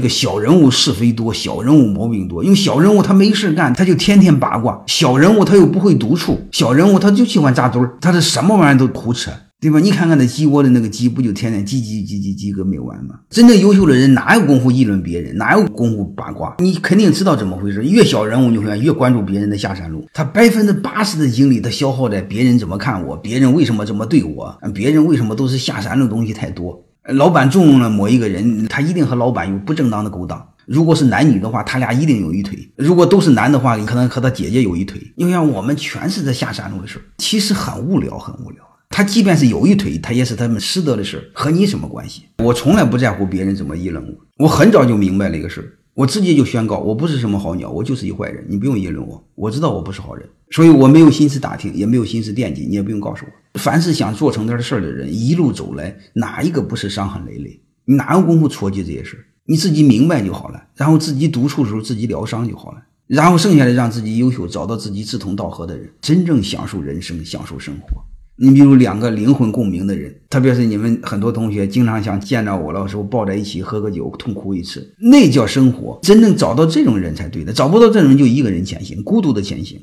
这个小人物是非多，小人物毛病多，因为小人物他没事干，他就天天八卦；小人物他又不会独处，小人物他就喜欢扎堆儿，他是什么玩意儿都胡扯。对吧？你看看那鸡窝的那个鸡，不就天天叽叽叽叽叽个没完吗？真正优秀的人哪有功夫议论别人，哪有功夫八卦？你肯定知道怎么回事。越小人物，你会越关注别人的下山路。他百分之八十的精力，他消耗在别人怎么看我，别人为什么这么对我，别人为什么都是下山的东西太多。老板重用了某一个人，他一定和老板有不正当的勾当。如果是男女的话，他俩一定有一腿；如果都是男的话，可能和他姐姐有一腿。因为我们全是在下山路的事其实很无聊，很无聊。他即便是有一腿，他也是他们师德的事和你什么关系？我从来不在乎别人怎么议论我。我很早就明白了一个事儿，我直接就宣告，我不是什么好鸟，我就是一坏人。你不用议论我，我知道我不是好人，所以我没有心思打听，也没有心思惦记，你也不用告诉我。凡是想做成点事儿的人，一路走来，哪一个不是伤痕累累？你哪有功夫戳记这些事儿？你自己明白就好了，然后自己独处的时候自己疗伤就好了，然后剩下的让自己优秀，找到自己志同道合的人，真正享受人生，享受生活。你比如两个灵魂共鸣的人，特别是你们很多同学经常想见到我了时候抱在一起喝个酒，痛哭一次，那叫生活。真正找到这种人才对的，找不到这种人就一个人前行，孤独的前行。